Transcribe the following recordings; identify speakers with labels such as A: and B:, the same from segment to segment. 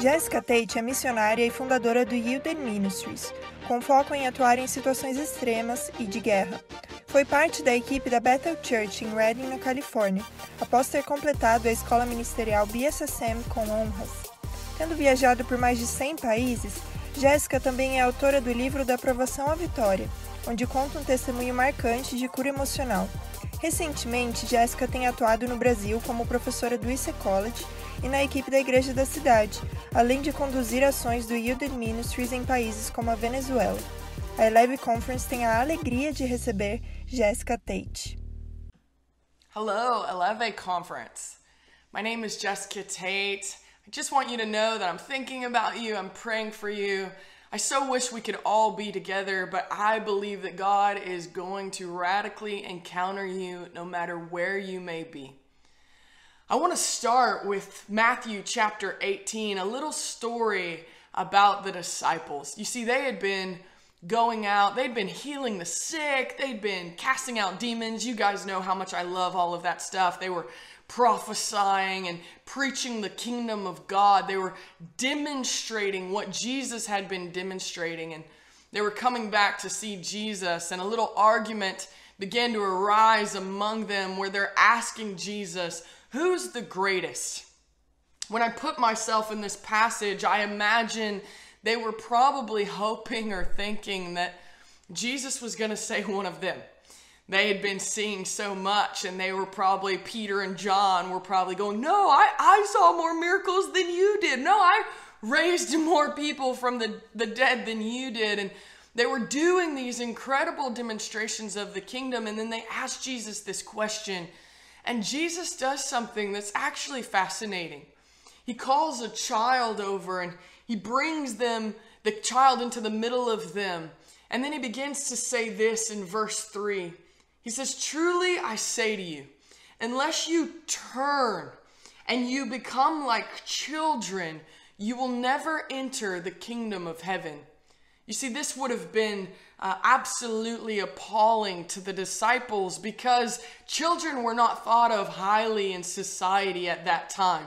A: Jessica Tate é missionária e fundadora do Yielded Ministries, com foco em atuar em situações extremas e de guerra. Foi parte da equipe da Bethel Church em Redding, na Califórnia, após ter completado a escola ministerial BSSM com honras. Tendo viajado por mais de 100 países, Jéssica também é autora do livro Da Aprovação à Vitória, onde conta um testemunho marcante de cura emocional. Recentemente, Jéssica tem atuado no Brasil como professora do IC College e na equipe da Igreja da Cidade, além de conduzir ações do Yielded Ministries em países como a Venezuela. A Eleve Conference tem a alegria de receber Jessica Tate.
B: Hello, Eleve Conference. My name is Jessica Tate. I just want you to know that I'm thinking about you, I'm praying for you. I so wish we could all be together, but I believe that God is going to radically encounter you no matter where you may be. I want to start with Matthew chapter 18, a little story about the disciples. You see, they had been going out, they'd been healing the sick, they'd been casting out demons. You guys know how much I love all of that stuff. They were prophesying and preaching the kingdom of God. They were demonstrating what Jesus had been demonstrating. And they were coming back to see Jesus. And a little argument began to arise among them where they're asking Jesus, Who's the greatest? When I put myself in this passage, I imagine they were probably hoping or thinking that Jesus was going to say one of them. They had been seeing so much and they were probably peter and john were probably going no i, I saw more miracles than you did. No i raised more people from the, the dead than you did. And they were doing these incredible demonstrations of the kingdom and then they asked jesus this question. And jesus does something that's actually fascinating. He calls a child over and he brings them the child into the middle of them. And then he begins to say this in verse 3 he says, Truly I say to you, unless you turn and you become like children, you will never enter the kingdom of heaven. You see, this would have been uh, absolutely appalling to the disciples because children were not thought of highly in society at that time.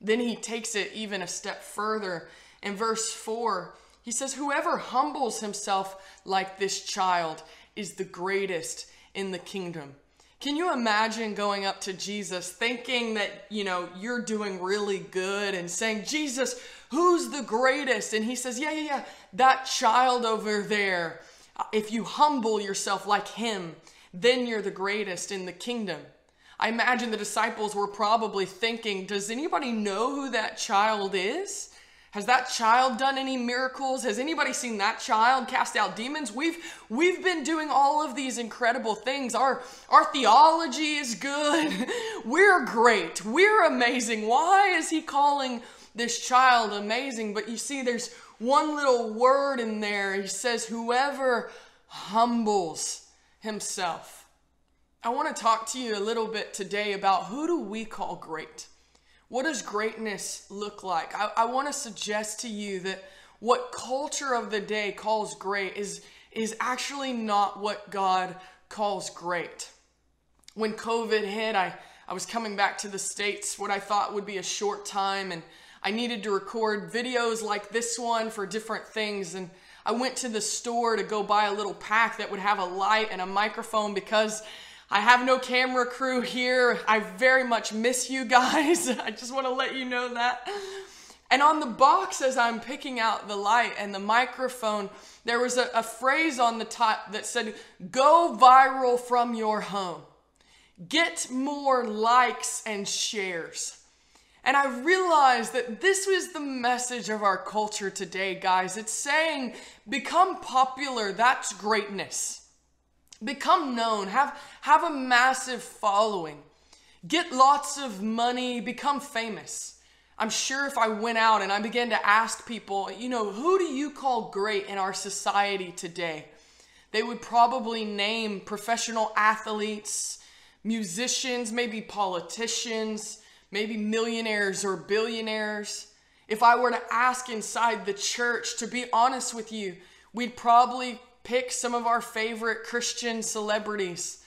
B: Then he takes it even a step further. In verse 4, he says, Whoever humbles himself like this child is the greatest in the kingdom. Can you imagine going up to Jesus thinking that, you know, you're doing really good and saying, Jesus, who's the greatest? And he says, Yeah, yeah, yeah, that child over there. Uh, if you humble yourself like him, then you're the greatest in the kingdom. I imagine the disciples were probably thinking, Does anybody know who that child is? Has that child done any miracles? Has anybody seen that child cast out demons? We've we've been doing all of these incredible things. Our our theology is good. We're great. We're amazing. Why is he calling this child amazing? But you see there's one little word in there. He says whoever humbles himself. I want to talk to you a little bit today about who do we call great? What does greatness look like? I, I want to suggest to you that what culture of the day calls great is, is actually not what God calls great. When COVID hit, I, I was coming back to the States, what I thought would be a short time, and I needed to record videos like this one for different things. And I went to the store to go buy a little pack that would have a light and a microphone because I have no camera crew here. I very much miss you guys. I just want to let you know that. And on the box, as I'm picking out the light and the microphone, there was a, a phrase on the top that said, Go viral from your home. Get more likes and shares. And I realized that this was the message of our culture today, guys. It's saying, become popular, that's greatness become known, have, have a massive following, get lots of money, become famous. I'm sure if I went out and I began to ask people, you know, who do you call great in our society today? They would probably name professional athletes, musicians, maybe politicians, maybe millionaires or billionaires. If I were to ask inside the church, to be honest with you, we'd probably pick some of our favorite Christian celebrities,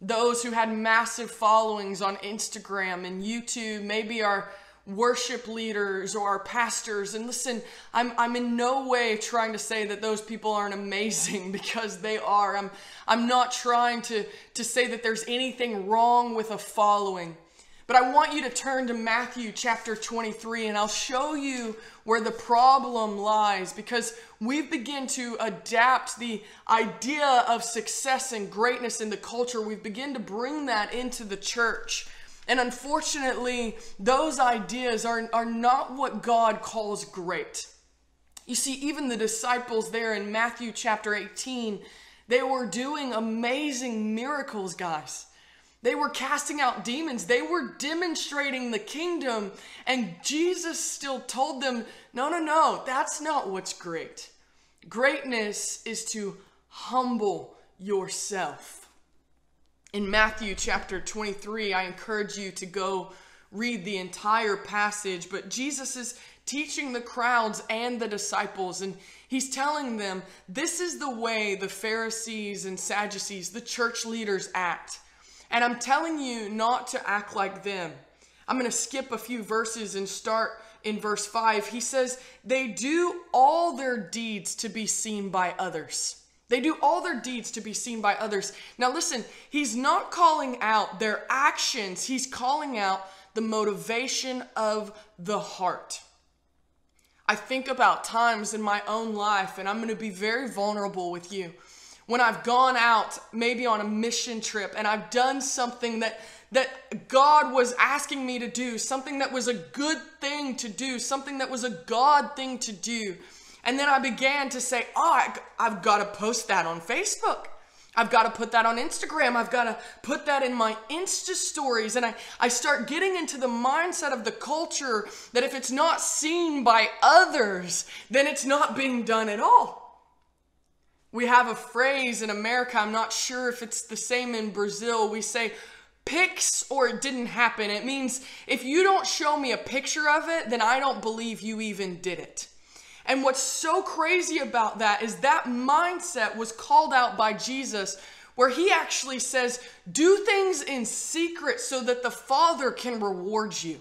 B: those who had massive followings on Instagram and YouTube, maybe our worship leaders or our pastors. And listen, I'm, I'm in no way trying to say that those people aren't amazing because they are. I'm, I'm not trying to, to say that there's anything wrong with a following. But I want you to turn to Matthew chapter 23 and I'll show you where the problem lies because we've begun to adapt the idea of success and greatness in the culture. We've begun to bring that into the church. And unfortunately, those ideas are, are not what God calls great. You see, even the disciples there in Matthew chapter 18, they were doing amazing miracles, guys. They were casting out demons. They were demonstrating the kingdom. And Jesus still told them, no, no, no, that's not what's great. Greatness is to humble yourself. In Matthew chapter 23, I encourage you to go read the entire passage, but Jesus is teaching the crowds and the disciples, and he's telling them this is the way the Pharisees and Sadducees, the church leaders, act. And I'm telling you not to act like them. I'm going to skip a few verses and start in verse 5. He says, They do all their deeds to be seen by others. They do all their deeds to be seen by others. Now, listen, he's not calling out their actions, he's calling out the motivation of the heart. I think about times in my own life, and I'm going to be very vulnerable with you when I've gone out maybe on a mission trip and I've done something that that God was asking me to do, something that was a good thing to do, something that was a God thing to do. And then I began to say, "Oh, I've got to post that on Facebook." I've got to put that on Instagram. I've got to put that in my Insta stories. And I, I start getting into the mindset of the culture that if it's not seen by others, then it's not being done at all. We have a phrase in America, I'm not sure if it's the same in Brazil. We say, pics or it didn't happen. It means if you don't show me a picture of it, then I don't believe you even did it. And what's so crazy about that is that mindset was called out by Jesus, where he actually says, Do things in secret so that the Father can reward you.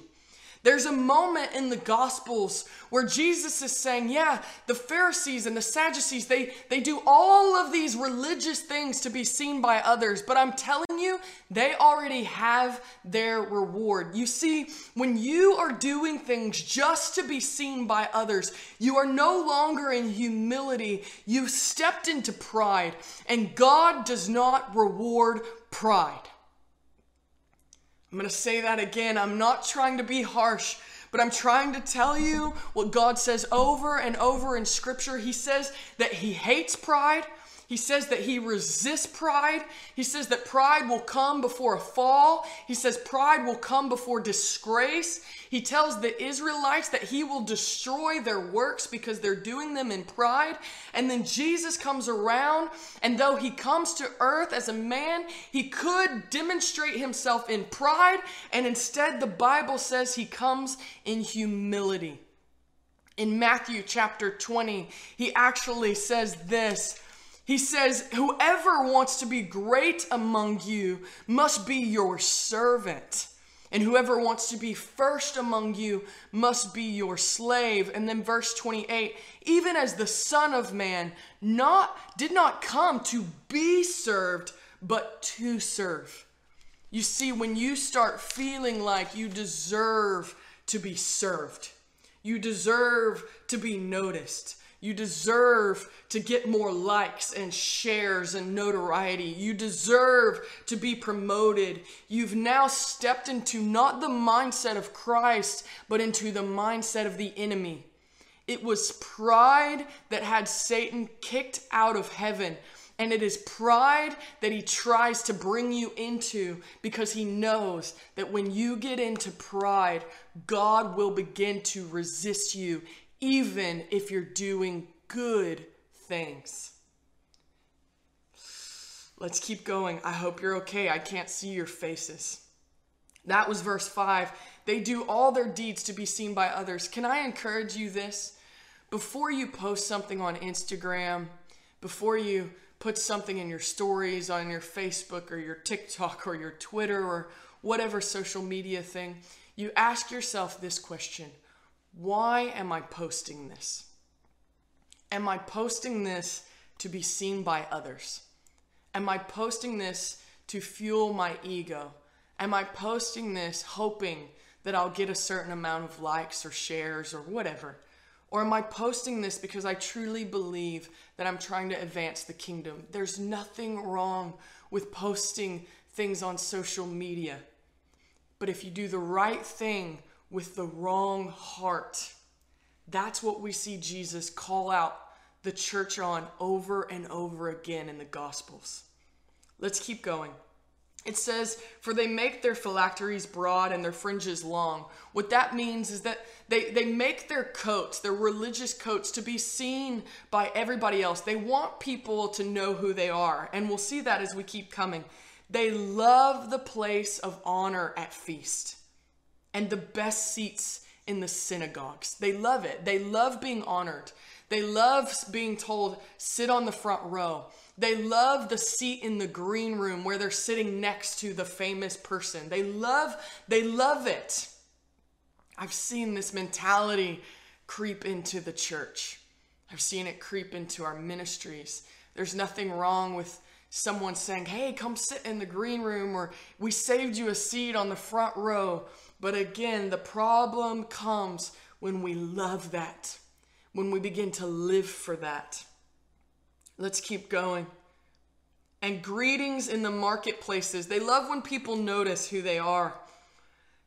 B: There's a moment in the Gospels where Jesus is saying, Yeah, the Pharisees and the Sadducees, they, they do all of these religious things to be seen by others, but I'm telling you, they already have their reward. You see, when you are doing things just to be seen by others, you are no longer in humility. You've stepped into pride, and God does not reward pride. I'm going to say that again. I'm not trying to be harsh, but I'm trying to tell you what God says over and over in Scripture. He says that He hates pride. He says that he resists pride. He says that pride will come before a fall. He says pride will come before disgrace. He tells the Israelites that he will destroy their works because they're doing them in pride. And then Jesus comes around, and though he comes to earth as a man, he could demonstrate himself in pride. And instead, the Bible says he comes in humility. In Matthew chapter 20, he actually says this. He says, Whoever wants to be great among you must be your servant. And whoever wants to be first among you must be your slave. And then verse 28, even as the Son of Man not did not come to be served, but to serve. You see, when you start feeling like you deserve to be served, you deserve to be noticed, you deserve to get more likes and shares and notoriety. You deserve to be promoted. You've now stepped into not the mindset of Christ, but into the mindset of the enemy. It was pride that had Satan kicked out of heaven. And it is pride that he tries to bring you into because he knows that when you get into pride, God will begin to resist you even if you're doing good things. Let's keep going. I hope you're okay. I can't see your faces. That was verse 5. They do all their deeds to be seen by others. Can I encourage you this? Before you post something on Instagram, before you put something in your stories on your Facebook or your TikTok or your Twitter or whatever social media thing, you ask yourself this question Why am I posting this? Am I posting this to be seen by others? Am I posting this to fuel my ego? Am I posting this hoping that I'll get a certain amount of likes or shares or whatever? Or am I posting this because I truly believe that I'm trying to advance the kingdom? There's nothing wrong with posting things on social media. But if you do the right thing with the wrong heart, that's what we see Jesus call out the church on over and over again in the Gospels. Let's keep going. It says, For they make their phylacteries broad and their fringes long. What that means is that they, they make their coats, their religious coats, to be seen by everybody else. They want people to know who they are. And we'll see that as we keep coming. They love the place of honor at feast and the best seats in the synagogues. They love it. They love being honored. They love being told, sit on the front row. They love the seat in the green room where they're sitting next to the famous person. They love, they love it. I've seen this mentality creep into the church. I've seen it creep into our ministries. There's nothing wrong with someone saying, Hey, come sit in the green room, or we saved you a seat on the front row. But again, the problem comes when we love that, when we begin to live for that. Let's keep going. And greetings in the marketplaces. They love when people notice who they are.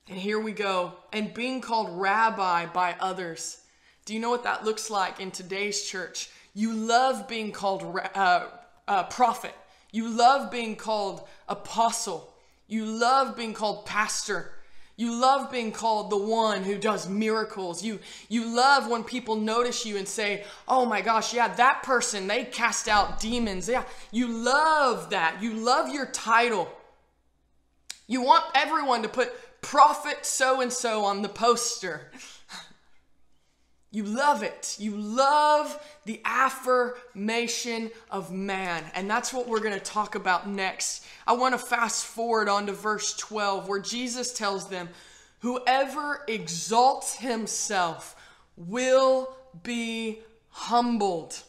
B: And here we go. And being called rabbi by others. Do you know what that looks like in today's church? You love being called uh, uh, prophet. You love being called apostle. You love being called pastor. You love being called the one who does miracles. You, you love when people notice you and say, oh my gosh, yeah, that person, they cast out demons. Yeah, you love that. You love your title. You want everyone to put prophet so and so on the poster. You love it. You love the affirmation of man. And that's what we're going to talk about next. I want to fast forward on to verse 12 where Jesus tells them, Whoever exalts himself will be humbled,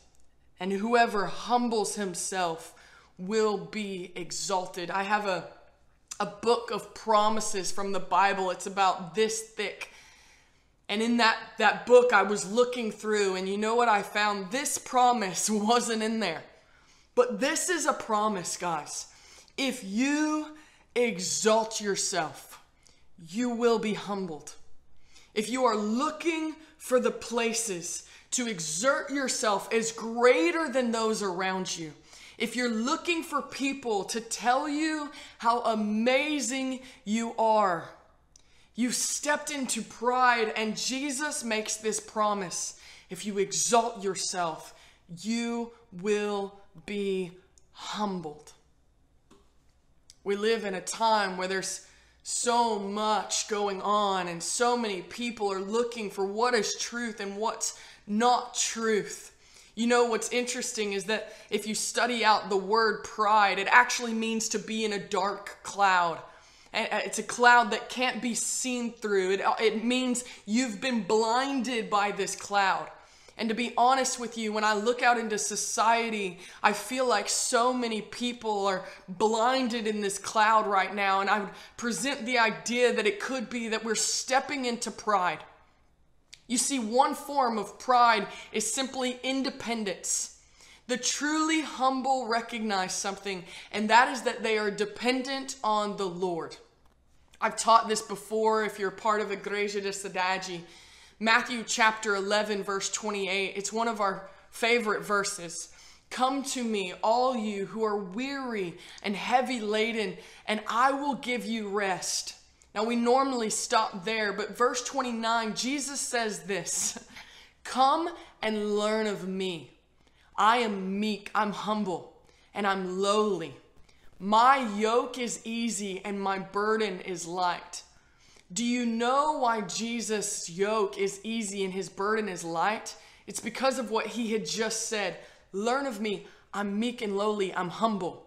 B: and whoever humbles himself will be exalted. I have a, a book of promises from the Bible. It's about this thick and in that, that book, I was looking through, and you know what I found? This promise wasn't in there. But this is a promise, guys. If you exalt yourself, you will be humbled. If you are looking for the places to exert yourself as greater than those around you, if you're looking for people to tell you how amazing you are, you stepped into pride, and Jesus makes this promise. If you exalt yourself, you will be humbled. We live in a time where there's so much going on, and so many people are looking for what is truth and what's not truth. You know what's interesting is that if you study out the word pride, it actually means to be in a dark cloud. Uh, it's a cloud that can't be seen through. It, uh, it means you've been blinded by this cloud. And to be honest with you, when I look out into society, I feel like so many people are blinded in this cloud right now. And I would present the idea that it could be that we're stepping into pride. You see, one form of pride is simply independence. The truly humble recognize something, and that is that they are dependent on the Lord. I've taught this before if you're part of Igreja de Cidade. Matthew chapter 11, verse 28. It's one of our favorite verses. Come to me, all you who are weary and heavy laden, and I will give you rest. Now, we normally stop there, but verse 29, Jesus says this Come and learn of me. I am meek, I'm humble, and I'm lowly. My yoke is easy and my burden is light. Do you know why Jesus' yoke is easy and his burden is light? It's because of what he had just said. Learn of me. I'm meek and lowly. I'm humble.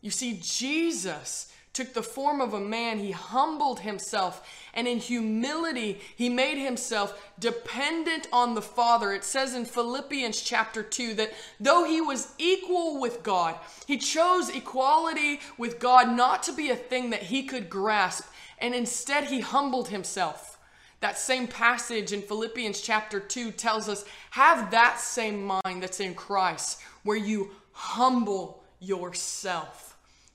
B: You see, Jesus took the form of a man, he humbled himself, and in humility, he made himself dependent on the Father. It says in Philippians chapter 2 that though he was equal with God, he chose equality with God not to be a thing that he could grasp, and instead he humbled himself. That same passage in Philippians chapter 2 tells us have that same mind that's in Christ, where you humble yourself.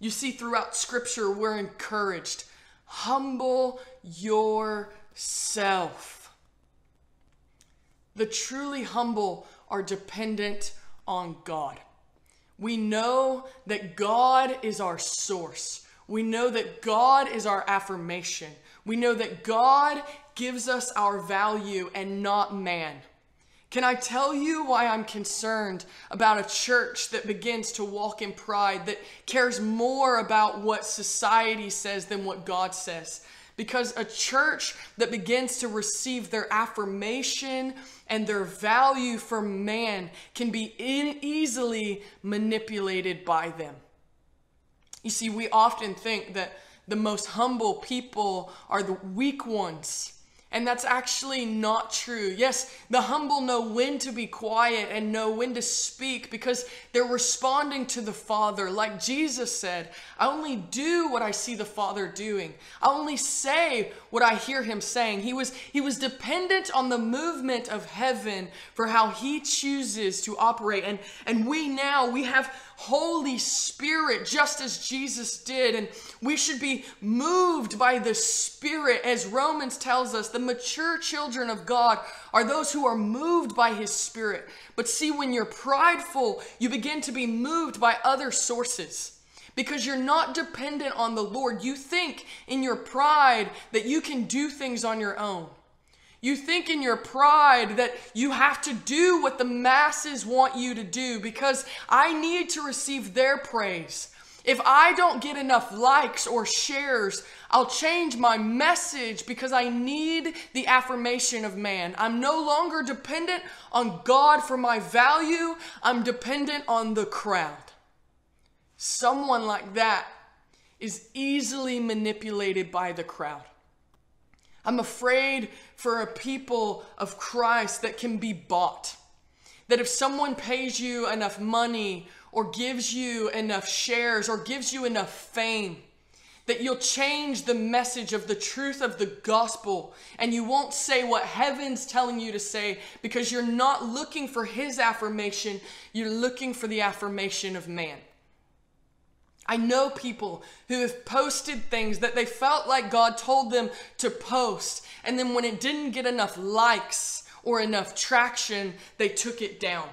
B: You see, throughout Scripture, we're encouraged humble yourself. The truly humble are dependent on God. We know that God is our source. We know that God is our affirmation. We know that God gives us our value and not man. Can I tell you why I'm concerned about a church that begins to walk in pride, that cares more about what society says than what God says? Because a church that begins to receive their affirmation and their value from man can be easily manipulated by them. You see, we often think that the most humble people are the weak ones and that's actually not true. Yes, the humble know when to be quiet and know when to speak because they're responding to the Father. Like Jesus said, I only do what I see the Father doing. I only say what I hear him saying. He was he was dependent on the movement of heaven for how he chooses to operate. And and we now we have Holy Spirit, just as Jesus did. And we should be moved by the Spirit, as Romans tells us. The mature children of God are those who are moved by His Spirit. But see, when you're prideful, you begin to be moved by other sources because you're not dependent on the Lord. You think in your pride that you can do things on your own. You think in your pride that you have to do what the masses want you to do because I need to receive their praise. If I don't get enough likes or shares, I'll change my message because I need the affirmation of man. I'm no longer dependent on God for my value, I'm dependent on the crowd. Someone like that is easily manipulated by the crowd. I'm afraid for a people of Christ that can be bought. That if someone pays you enough money or gives you enough shares or gives you enough fame, that you'll change the message of the truth of the gospel and you won't say what heaven's telling you to say because you're not looking for his affirmation, you're looking for the affirmation of man. I know people who have posted things that they felt like God told them to post, and then when it didn't get enough likes or enough traction, they took it down.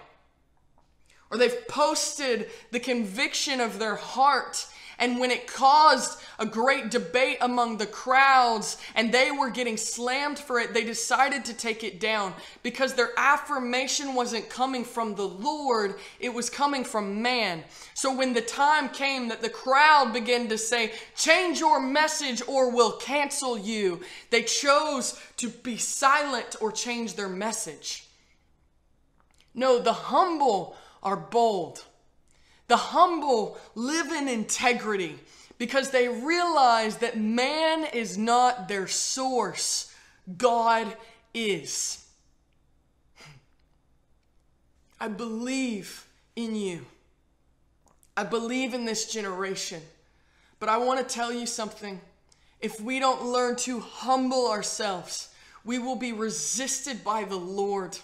B: Or they've posted the conviction of their heart and when it caused a great debate among the crowds and they were getting slammed for it, they decided to take it down because their affirmation wasn't coming from the Lord, it was coming from man. So when the time came that the crowd began to say, Change your message or we'll cancel you, they chose to be silent or change their message. No, the humble are bold. The humble live in integrity because they realize that man is not their source, God is. I believe in you. I believe in this generation. But I want to tell you something. If we don't learn to humble ourselves, we will be resisted by the Lord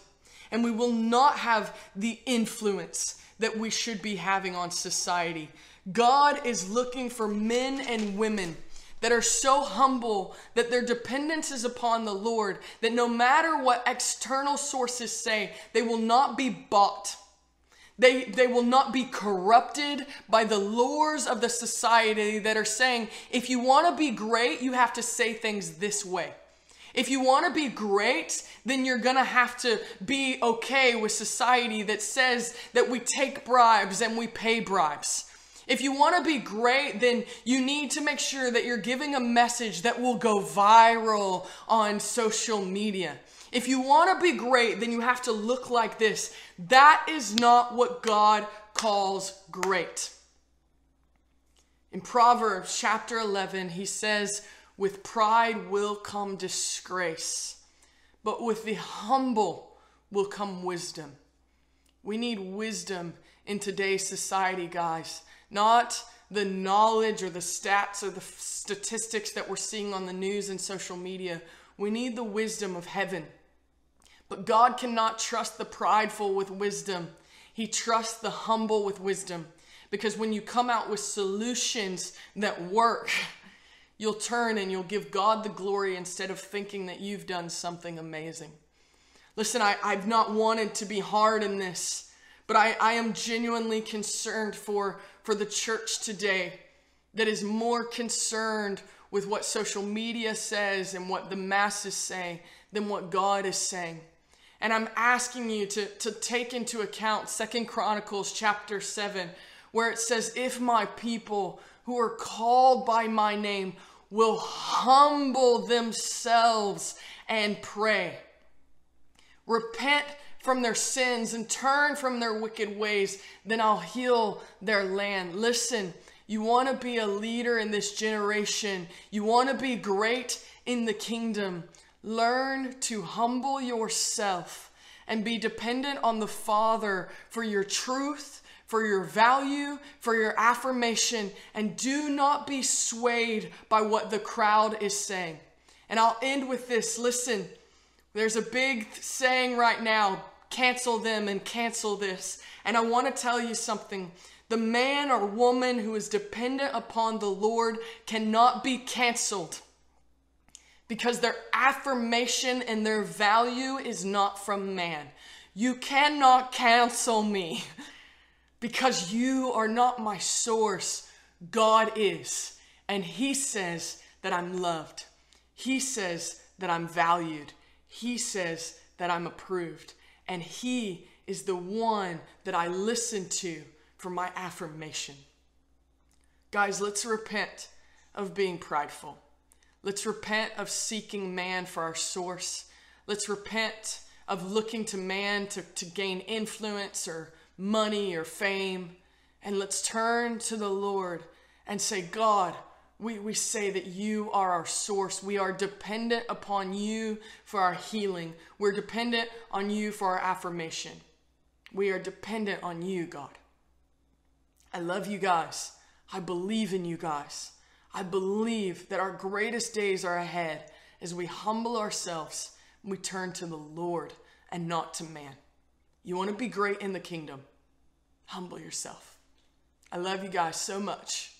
B: and we will not have the influence that we should be having on society. God is looking for men and women that are so humble that their dependence is upon the Lord, that no matter what external sources say, they will not be bought. They, they will not be corrupted by the lures of the society that are saying, if you want to be great, you have to say things this way. If you want to be great, then you're going to have to be okay with society that says that we take bribes and we pay bribes. If you want to be great, then you need to make sure that you're giving a message that will go viral on social media. If you want to be great, then you have to look like this. That is not what God calls great. In Proverbs chapter 11, he says, With pride will come disgrace, but with the humble will come wisdom. We need wisdom in today's society, guys. Not the knowledge or the stats or the statistics that we're seeing on the news and social media. We need the wisdom of heaven. But God cannot trust the prideful with wisdom. He trusts the humble with wisdom. Because when you come out with solutions that work, you'll turn and you'll give God the glory instead of thinking that you've done something amazing. Listen, I, I've not wanted to be hard in this, but I, I am genuinely concerned for, for the church today that is more concerned with what social media says and what the masses say than what God is saying. And I'm asking you to, to take into account Second Chronicles chapter 7, where it says, If my people who are called by my name will humble themselves and pray, repent from their sins and turn from their wicked ways, then I'll heal their land. Listen, you want to be a leader in this generation, you want to be great in the kingdom. Learn to humble yourself and be dependent on the Father for your truth, for your value, for your affirmation, and do not be swayed by what the crowd is saying. And I'll end with this. Listen, there's a big saying right now cancel them and cancel this. And I want to tell you something. The man or woman who is dependent upon the Lord cannot be canceled because their affirmation and their value is not from man. You cannot cancel me because you are not my source. God is. And He says that I'm loved. He says that I'm valued. He says that I'm approved. And He is the one that I listen to for my affirmation. Guys, let's repent of being prideful. Let's repent of seeking man for our source. Let's repent of looking to man to, to gain influence or money or fame. And let's turn to the Lord and say, God, we, we say that you are our source. We are dependent upon you for our healing. We're dependent on you for our affirmation. We are dependent on you, God. I love you guys. I believe in you guys. I believe that our greatest days are ahead as we humble ourselves and we turn to the Lord and not to man. You want to be great in the kingdom? Humble yourself. I love you guys so much.